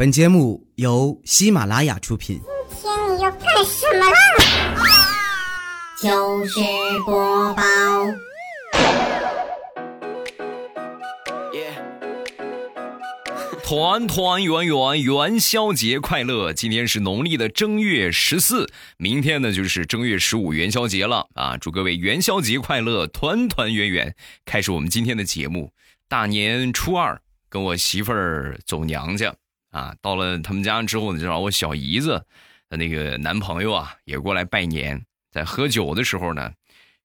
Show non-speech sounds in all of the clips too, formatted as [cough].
本节目由喜马拉雅出品。今天你要干什么啦？就是播报。团团圆圆，元宵节快乐！今天是农历的正月十四，明天呢就是正月十五元宵节了啊！祝各位元宵节快乐，团团圆圆！开始我们今天的节目。大年初二，跟我媳妇儿走娘家啊，到了他们家之后呢，就让我小姨子的那个男朋友啊也过来拜年。在喝酒的时候呢，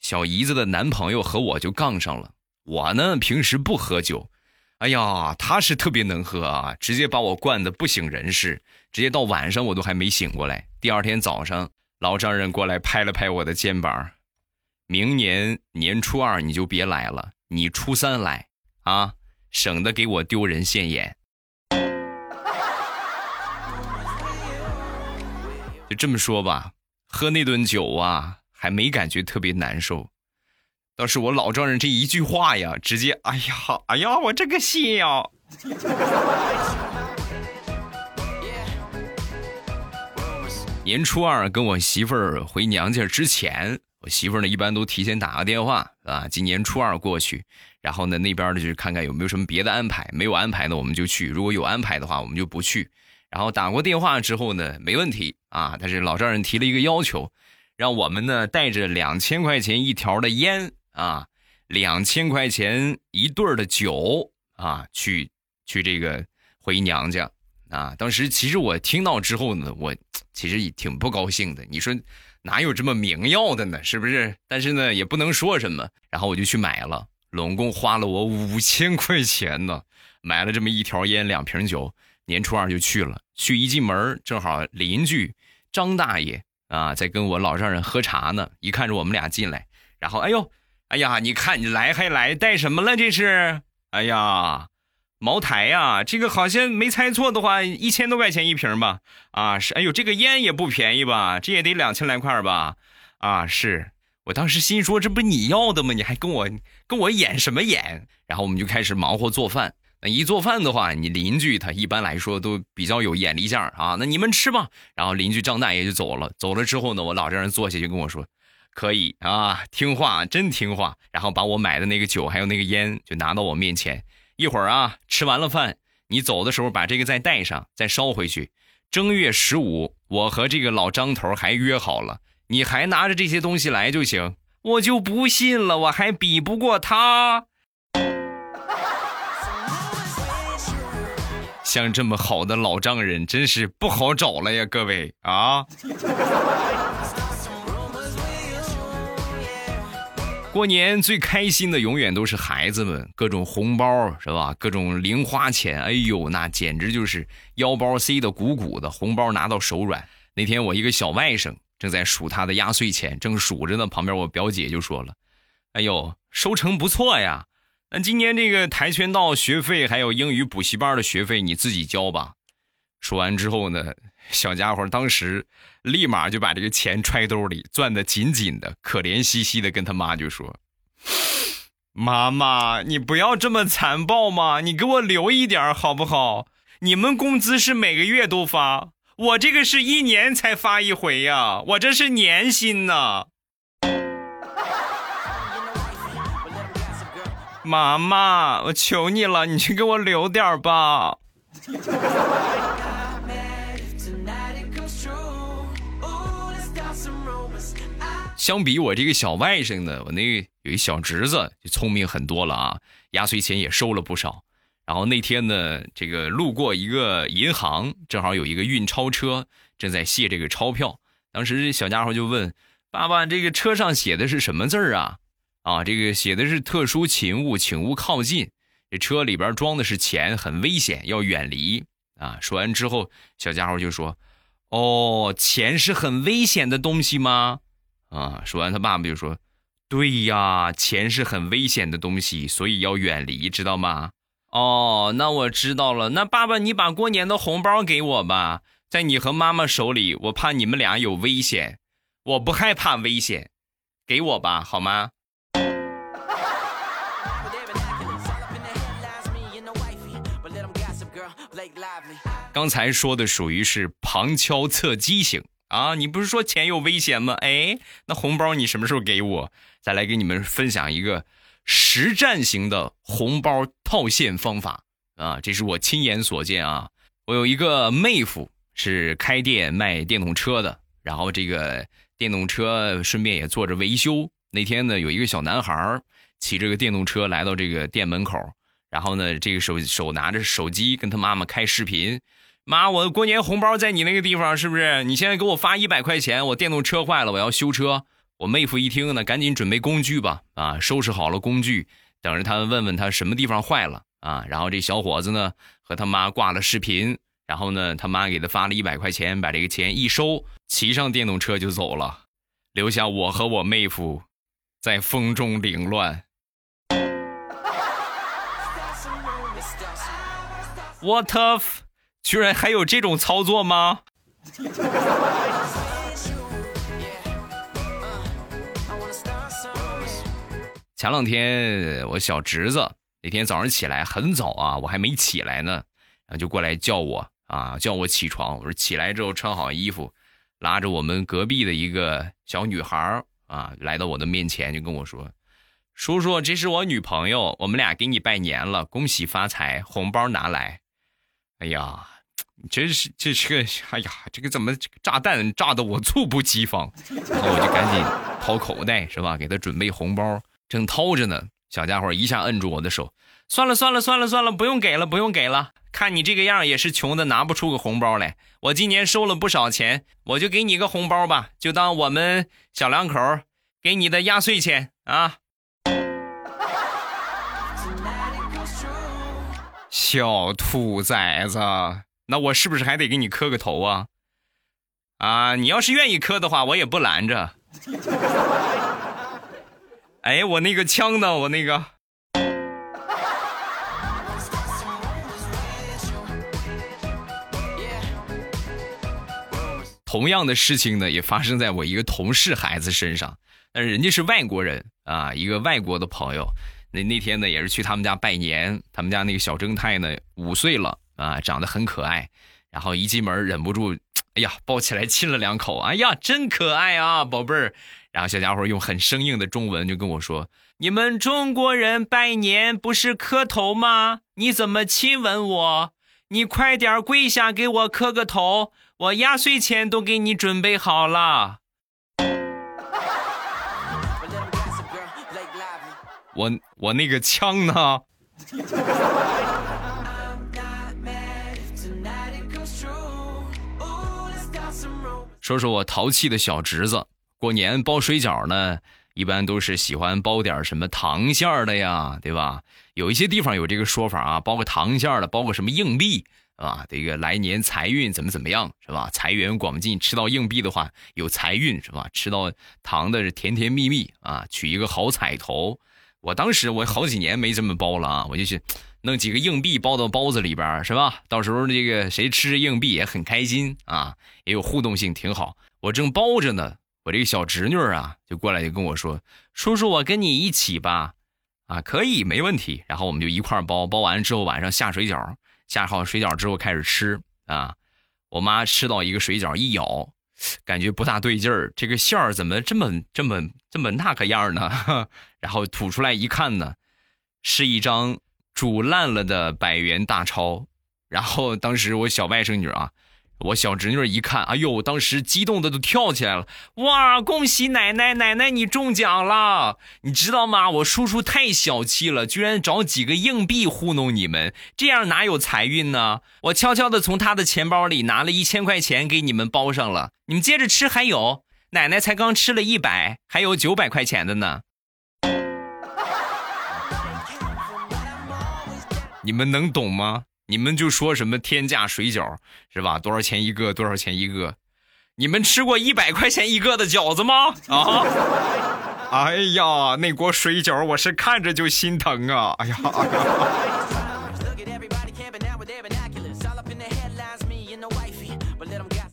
小姨子的男朋友和我就杠上了。我呢平时不喝酒。哎呀，他是特别能喝啊，直接把我灌的不省人事，直接到晚上我都还没醒过来。第二天早上，老丈人过来拍了拍我的肩膀，明年年初二你就别来了，你初三来啊，省得给我丢人现眼。这么说吧，喝那顿酒啊，还没感觉特别难受。倒是我老丈人这一句话呀，直接哎呀哎呀，我这个心呀！年初二跟我媳妇儿回娘家之前，我媳妇儿呢一般都提前打个电话啊，今年初二过去，然后呢那边呢就是看看有没有什么别的安排，没有安排呢我们就去，如果有安排的话我们就不去。然后打过电话之后呢，没问题啊，但是老丈人提了一个要求，让我们呢带着两千块钱一条的烟。啊，两千块钱一对儿的酒啊，去去这个回娘家啊。当时其实我听到之后呢，我其实也挺不高兴的。你说哪有这么明要的呢？是不是？但是呢，也不能说什么。然后我就去买了，总共花了我五千块钱呢，买了这么一条烟，两瓶酒。年初二就去了，去一进门正好邻居张大爷啊在跟我老丈人喝茶呢，一看着我们俩进来，然后哎呦。哎呀，你看你来还来，带什么了？这是？哎呀，茅台呀，这个好像没猜错的话，一千多块钱一瓶吧？啊，是。哎呦，这个烟也不便宜吧？这也得两千来块吧？啊，是我当时心说，这不你要的吗？你还跟我跟我演什么演？然后我们就开始忙活做饭。一做饭的话，你邻居他一般来说都比较有眼力见儿啊。那你们吃吧。然后邻居张大爷就走了。走了之后呢，我老丈人坐下就跟我说。可以啊，听话，真听话。然后把我买的那个酒还有那个烟就拿到我面前。一会儿啊，吃完了饭，你走的时候把这个再带上，再烧回去。正月十五，我和这个老张头还约好了，你还拿着这些东西来就行。我就不信了，我还比不过他。像这么好的老丈人，真是不好找了呀，各位啊。过年最开心的永远都是孩子们，各种红包是吧？各种零花钱，哎呦，那简直就是腰包塞得鼓鼓的，红包拿到手软。那天我一个小外甥正在数他的压岁钱，正数着呢，旁边我表姐就说了：“哎呦，收成不错呀，那今年这个跆拳道学费还有英语补习班的学费你自己交吧。”说完之后呢，小家伙当时立马就把这个钱揣兜里，攥得紧紧的，可怜兮兮的跟他妈就说：“妈妈，你不要这么残暴嘛，你给我留一点好不好？你们工资是每个月都发，我这个是一年才发一回呀，我这是年薪呢。”妈妈，我求你了，你去给我留点吧。相比我这个小外甥呢，我那有一小侄子就聪明很多了啊，压岁钱也收了不少。然后那天呢，这个路过一个银行，正好有一个运钞车正在卸这个钞票。当时这小家伙就问爸爸：“这个车上写的是什么字儿啊？”啊，这个写的是特殊勤务，请勿靠近。这车里边装的是钱，很危险，要远离。啊，说完之后，小家伙就说：“哦，钱是很危险的东西吗？”啊！说完，他爸爸就说：“对呀，钱是很危险的东西，所以要远离，知道吗？”哦，那我知道了。那爸爸，你把过年的红包给我吧，在你和妈妈手里，我怕你们俩有危险。我不害怕危险，给我吧，好吗？刚才说的属于是旁敲侧击型啊！你不是说钱有危险吗？哎，那红包你什么时候给我？再来给你们分享一个实战型的红包套现方法啊！这是我亲眼所见啊！我有一个妹夫是开店卖电动车的，然后这个电动车顺便也做着维修。那天呢，有一个小男孩骑着个电动车来到这个店门口，然后呢，这个手手拿着手机跟他妈妈开视频。妈，我过年红包在你那个地方是不是？你现在给我发一百块钱，我电动车坏了，我要修车。我妹夫一听呢，赶紧准备工具吧，啊，收拾好了工具，等着他问问他什么地方坏了啊。然后这小伙子呢和他妈挂了视频，然后呢他妈给他发了一百块钱，把这个钱一收，骑上电动车就走了，留下我和我妹夫在风中凌乱。What of？居然还有这种操作吗？前两天我小侄子那天早上起来很早啊，我还没起来呢，然后就过来叫我啊，叫我起床。我说起来之后穿好衣服，拉着我们隔壁的一个小女孩啊，来到我的面前就跟我说：“叔叔，这是我女朋友，我们俩给你拜年了，恭喜发财，红包拿来。”哎呀。真是，这是个，哎呀，这个怎么这个炸弹炸的我猝不及防，然后我就赶紧掏口袋，是吧？给他准备红包，正掏着呢，小家伙一下摁住我的手，算了算了算了算了，不用给了不用给了，看你这个样也是穷的拿不出个红包来。我今年收了不少钱，我就给你个红包吧，就当我们小两口给你的压岁钱啊。小兔崽子。那我是不是还得给你磕个头啊？啊，你要是愿意磕的话，我也不拦着。[laughs] 哎，我那个枪呢？我那个。同样的事情呢，也发生在我一个同事孩子身上，但是人家是外国人啊，一个外国的朋友。那那天呢，也是去他们家拜年，他们家那个小正太呢，五岁了。啊，长得很可爱，然后一进门忍不住，哎呀，抱起来亲了两口。哎呀，真可爱啊，宝贝儿。然后小家伙用很生硬的中文就跟我说：“你们中国人拜年不是磕头吗？你怎么亲吻我？你快点跪下给我磕个头，我压岁钱都给你准备好了。”我我那个枪呢？说说我淘气的小侄子，过年包水饺呢，一般都是喜欢包点什么糖馅的呀，对吧？有一些地方有这个说法啊，包个糖馅的，包个什么硬币啊，这个来年财运怎么怎么样，是吧？财源广进，吃到硬币的话有财运，是吧？吃到糖的是甜甜蜜蜜啊，取一个好彩头。我当时我好几年没这么包了啊，我就去弄几个硬币包到包子里边，是吧？到时候这个谁吃硬币也很开心啊，也有互动性，挺好。我正包着呢，我这个小侄女啊就过来就跟我说：“叔叔，我跟你一起吧。”啊，可以，没问题。然后我们就一块包，包完之后晚上下水饺，下好水饺之后开始吃啊。我妈吃到一个水饺一咬。感觉不大对劲儿，这个馅儿怎么这么这么这么那个样呢？[laughs] 然后吐出来一看呢，是一张煮烂了的百元大钞。然后当时我小外甥女啊。我小侄女一看，哎呦，当时激动的都跳起来了！哇，恭喜奶奶，奶奶你中奖了！你知道吗？我叔叔太小气了，居然找几个硬币糊弄你们，这样哪有财运呢？我悄悄的从他的钱包里拿了一千块钱给你们包上了，你们接着吃，还有奶奶才刚吃了一百，还有九百块钱的呢。你们能懂吗？你们就说什么天价水饺是吧？多少钱一个？多少钱一个？你们吃过一百块钱一个的饺子吗？啊！[laughs] 哎呀，那锅水饺我是看着就心疼啊！哎呀！[laughs]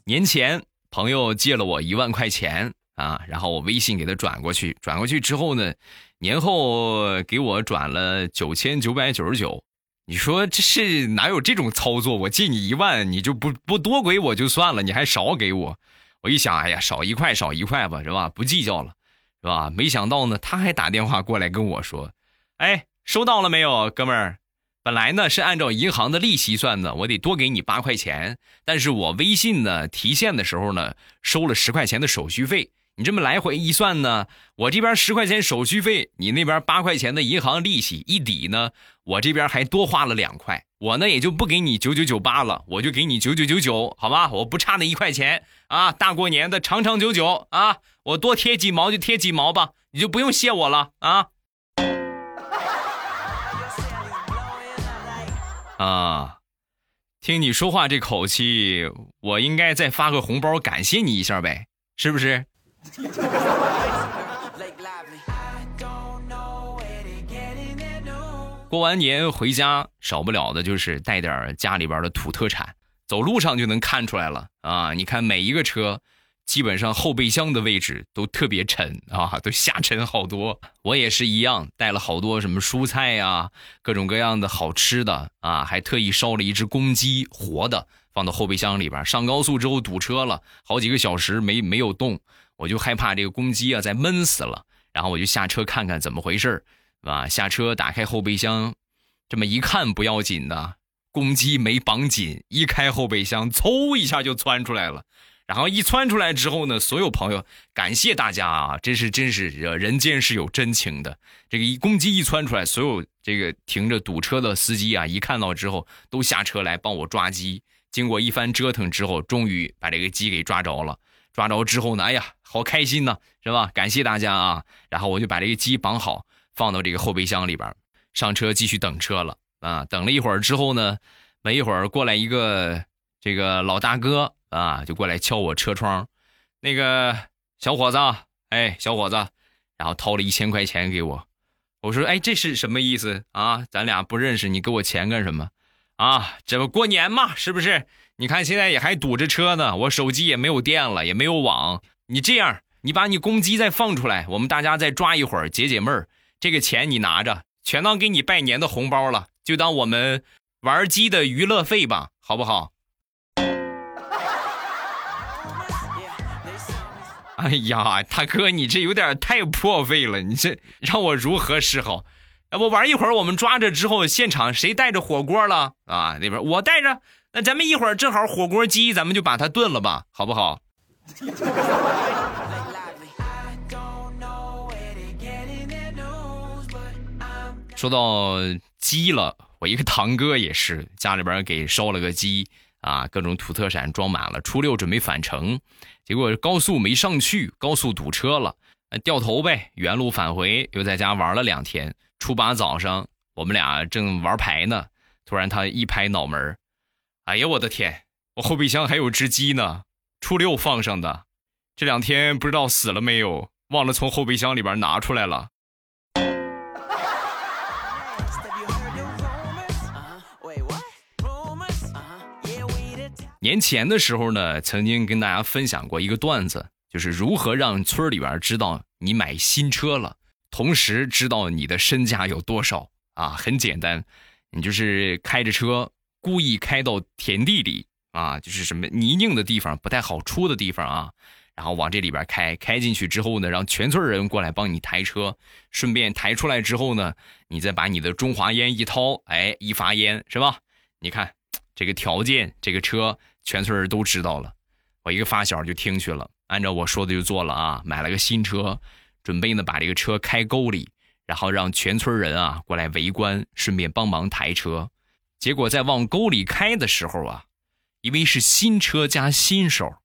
年前朋友借了我一万块钱啊，然后我微信给他转过去，转过去之后呢，年后给我转了九千九百九十九。你说这是哪有这种操作？我借你一万，你就不不多给我就算了，你还少给我？我一想，哎呀，少一块少一块吧，是吧？不计较了，是吧？没想到呢，他还打电话过来跟我说：“哎，收到了没有，哥们儿？本来呢是按照银行的利息算的，我得多给你八块钱，但是我微信呢提现的时候呢收了十块钱的手续费。你这么来回一算呢，我这边十块钱手续费，你那边八块钱的银行利息一抵呢，我这边还多花了两块。我呢也就不给你九九九八了，我就给你九九九九，好吧？我不差那一块钱。”啊，大过年的长长久久啊！我多贴几毛就贴几毛吧，你就不用谢我了啊！啊，听你说话这口气，我应该再发个红包感谢你一下呗，是不是？过完年回家，少不了的就是带点家里边的土特产。走路上就能看出来了啊！你看每一个车，基本上后备箱的位置都特别沉啊，都下沉好多。我也是一样，带了好多什么蔬菜呀，各种各样的好吃的啊，还特意烧了一只公鸡活的放到后备箱里边。上高速之后堵车了好几个小时没没有动，我就害怕这个公鸡啊再闷死了，然后我就下车看看怎么回事儿啊。下车打开后备箱，这么一看不要紧的。公鸡没绑紧，一开后备箱，嗖一下就窜出来了。然后一窜出来之后呢，所有朋友感谢大家啊，真是真是人间是有真情的。这个一公鸡一窜出来，所有这个停着堵车的司机啊，一看到之后都下车来帮我抓鸡。经过一番折腾之后，终于把这个鸡给抓着了。抓着之后呢，哎呀，好开心呐，是吧？感谢大家啊。然后我就把这个鸡绑好，放到这个后备箱里边，上车继续等车了。啊，等了一会儿之后呢，没一会儿过来一个这个老大哥啊，就过来敲我车窗，那个小伙子，哎，小伙子，然后掏了一千块钱给我，我说，哎，这是什么意思啊？咱俩不认识，你给我钱干什么？啊，这不过年嘛，是不是？你看现在也还堵着车呢，我手机也没有电了，也没有网，你这样，你把你公鸡再放出来，我们大家再抓一会儿解解闷儿，这个钱你拿着，全当给你拜年的红包了。就当我们玩鸡的娱乐费吧，好不好？哎呀，大哥，你这有点太破费了，你这让我如何是好？要不玩一会儿，我们抓着之后，现场谁带着火锅了啊？那边我带着，那咱们一会儿正好火锅鸡，咱们就把它炖了吧，好不好？说到。鸡了，我一个堂哥也是，家里边给烧了个鸡啊，各种土特产装满了。初六准备返程，结果高速没上去，高速堵车了，掉头呗，原路返回，又在家玩了两天。初八早上，我们俩正玩牌呢，突然他一拍脑门哎呀，我的天，我后备箱还有只鸡呢，初六放上的，这两天不知道死了没有，忘了从后备箱里边拿出来了。年前的时候呢，曾经跟大家分享过一个段子，就是如何让村里边知道你买新车了，同时知道你的身价有多少啊？很简单，你就是开着车，故意开到田地里啊，就是什么泥泞的地方，不太好出的地方啊，然后往这里边开，开进去之后呢，让全村人过来帮你抬车，顺便抬出来之后呢，你再把你的中华烟一掏，哎，一发烟是吧？你看这个条件，这个车。全村人都知道了，我一个发小就听去了，按照我说的就做了啊，买了个新车，准备呢把这个车开沟里，然后让全村人啊过来围观，顺便帮忙抬车。结果在往沟里开的时候啊，因为是新车加新手，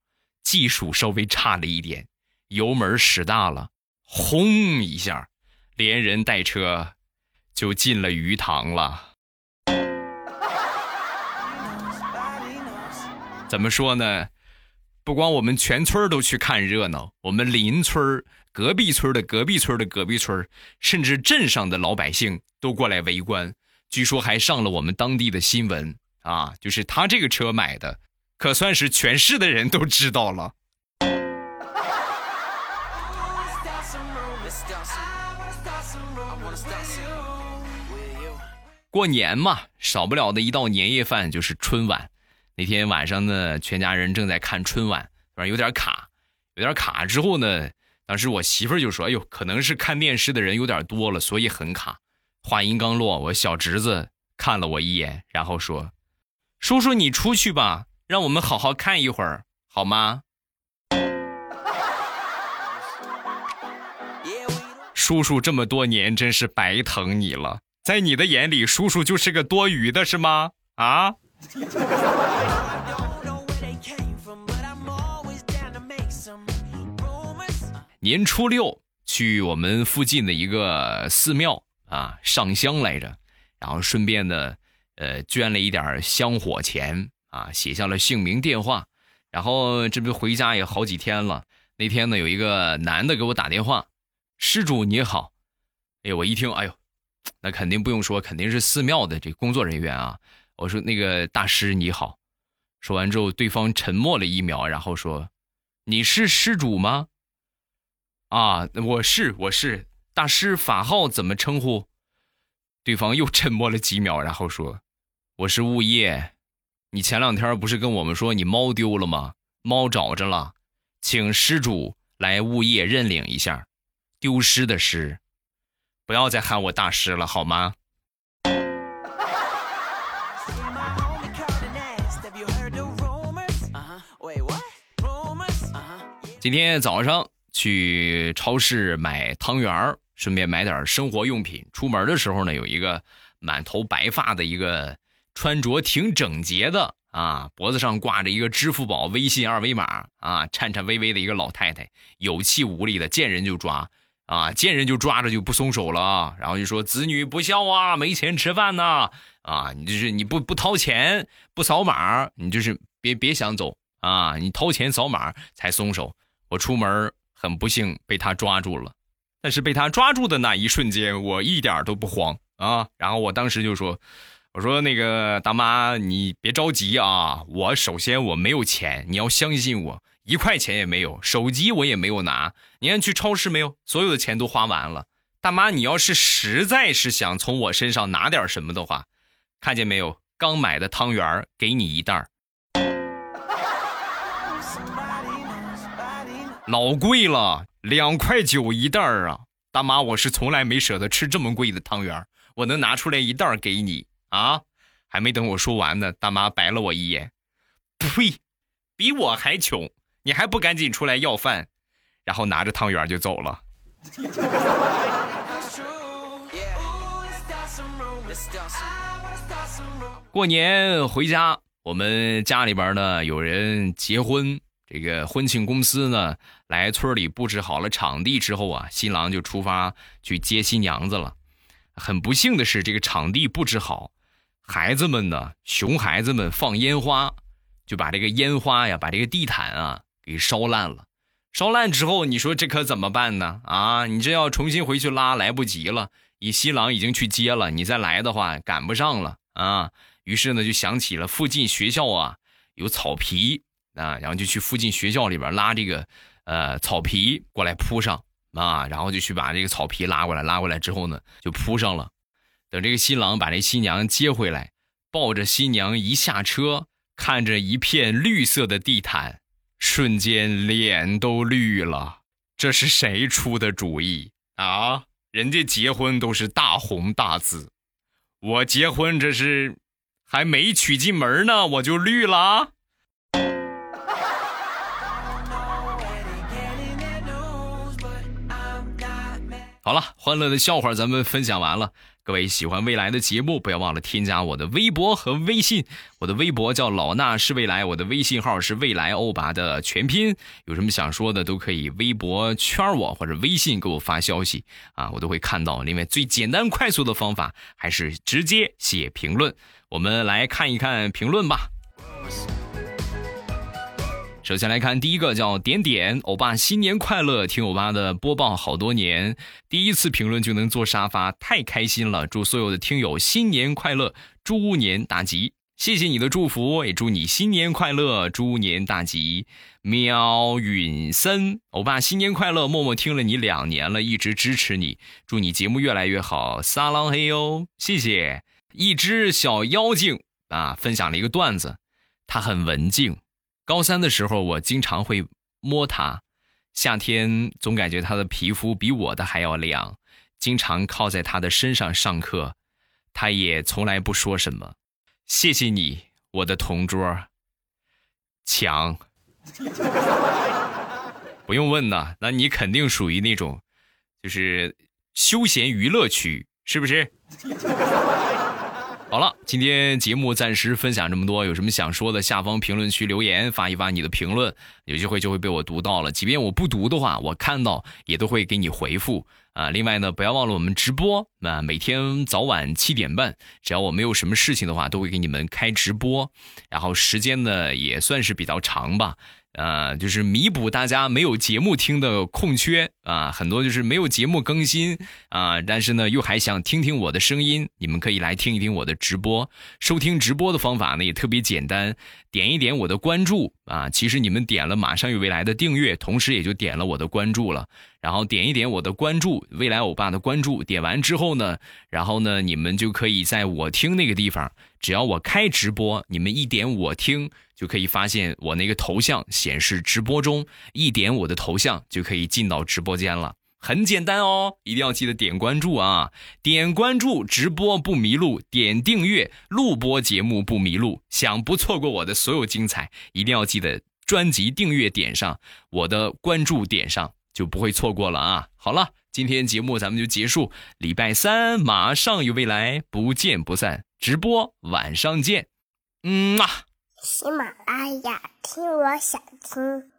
技术稍微差了一点，油门使大了，轰一下，连人带车就进了鱼塘了。[laughs] 怎么说呢？不光我们全村都去看热闹，我们邻村、隔壁村的隔壁村的隔壁村，甚至镇上的老百姓都过来围观。据说还上了我们当地的新闻啊！就是他这个车买的，可算是全市的人都知道了。过年嘛，少不了的一道年夜饭就是春晚。那天晚上呢，全家人正在看春晚，反正有点卡，有点卡。之后呢，当时我媳妇儿就说：“哎呦，可能是看电视的人有点多了，所以很卡。”话音刚落，我小侄子看了我一眼，然后说：“叔叔，你出去吧，让我们好好看一会儿，好吗？” [laughs] 叔叔这么多年真是白疼你了，在你的眼里，叔叔就是个多余的，是吗？啊？年初六去我们附近的一个寺庙啊上香来着，然后顺便呢，呃，捐了一点香火钱啊，写下了姓名电话，然后这不回家也好几天了。那天呢，有一个男的给我打电话，施主你好，哎我一听，哎呦，那肯定不用说，肯定是寺庙的这工作人员啊。我说那个大师你好，说完之后，对方沉默了一秒，然后说：“你是施主吗？”啊，我是我是大师，法号怎么称呼？对方又沉默了几秒，然后说：“我是物业。你前两天不是跟我们说你猫丢了吗？猫找着了，请失主来物业认领一下，丢失的失，不要再喊我大师了，好吗？”今天早上去超市买汤圆顺便买点生活用品。出门的时候呢，有一个满头白发的一个穿着挺整洁的啊，脖子上挂着一个支付宝、微信二维码啊，颤颤巍巍的一个老太太，有气无力的，见人就抓啊，见人就抓着就不松手了，然后就说子女不孝啊，没钱吃饭呐啊，你就是你不不掏钱不扫码，你就是别别想走啊，你掏钱扫码才松手。我出门很不幸被他抓住了，但是被他抓住的那一瞬间，我一点都不慌啊！然后我当时就说：“我说那个大妈，你别着急啊，我首先我没有钱，你要相信我，一块钱也没有，手机我也没有拿。你看去超市没有？所有的钱都花完了。大妈，你要是实在是想从我身上拿点什么的话，看见没有？刚买的汤圆给你一袋儿。”老贵了，两块九一袋儿啊！大妈，我是从来没舍得吃这么贵的汤圆我能拿出来一袋儿给你啊？还没等我说完呢，大妈白了我一眼，呸！比我还穷，你还不赶紧出来要饭？然后拿着汤圆就走了。过年回家，我们家里边呢有人结婚。这个婚庆公司呢，来村里布置好了场地之后啊，新郎就出发去接新娘子了。很不幸的是，这个场地布置好，孩子们呢，熊孩子们放烟花，就把这个烟花呀，把这个地毯啊给烧烂了。烧烂之后，你说这可怎么办呢？啊，你这要重新回去拉，来不及了。你新郎已经去接了，你再来的话赶不上了啊。于是呢，就想起了附近学校啊有草皮。啊，然后就去附近学校里边拉这个，呃，草皮过来铺上啊，然后就去把这个草皮拉过来，拉过来之后呢，就铺上了。等这个新郎把这新娘接回来，抱着新娘一下车，看着一片绿色的地毯，瞬间脸都绿了。这是谁出的主意啊？人家结婚都是大红大紫，我结婚这是还没娶进门呢，我就绿了。好了，欢乐的笑话咱们分享完了。各位喜欢未来的节目，不要忘了添加我的微博和微信。我的微博叫老衲是未来，我的微信号是未来欧巴的全拼。有什么想说的，都可以微博圈我或者微信给我发消息啊，我都会看到。另外，最简单快速的方法还是直接写评论。我们来看一看评论吧。首先来看第一个叫点点欧巴新年快乐，听欧巴的播报好多年，第一次评论就能坐沙发，太开心了！祝所有的听友新年快乐，猪年大吉！谢谢你的祝福，也祝你新年快乐，猪年大吉！喵允森欧巴新年快乐，默默听了你两年了，一直支持你，祝你节目越来越好，撒浪嘿哟！谢谢一只小妖精啊，分享了一个段子。它很文静。高三的时候，我经常会摸它。夏天总感觉它的皮肤比我的还要凉。经常靠在它的身上上课，它也从来不说什么。谢谢你，我的同桌。强。[laughs] 不用问呐，那你肯定属于那种，就是休闲娱乐区，是不是？好了，今天节目暂时分享这么多，有什么想说的，下方评论区留言发一发你的评论，有机会就会被我读到了。即便我不读的话，我看到也都会给你回复啊。另外呢，不要忘了我们直播啊，每天早晚七点半，只要我没有什么事情的话，都会给你们开直播，然后时间呢也算是比较长吧。啊，就是弥补大家没有节目听的空缺啊，很多就是没有节目更新啊，但是呢又还想听听我的声音，你们可以来听一听我的直播。收听直播的方法呢也特别简单，点一点我的关注啊，其实你们点了马上有未来的订阅，同时也就点了我的关注了。然后点一点我的关注，未来欧巴的关注，点完之后呢，然后呢你们就可以在我听那个地方，只要我开直播，你们一点我听。就可以发现我那个头像显示直播中，一点我的头像就可以进到直播间了，很简单哦，一定要记得点关注啊！点关注，直播不迷路；点订阅，录播节目不迷路。想不错过我的所有精彩，一定要记得专辑订阅点上，我的关注点上，就不会错过了啊！好了，今天节目咱们就结束，礼拜三马上有未来，不见不散，直播晚上见，嗯啊。喜马拉雅，听我想听。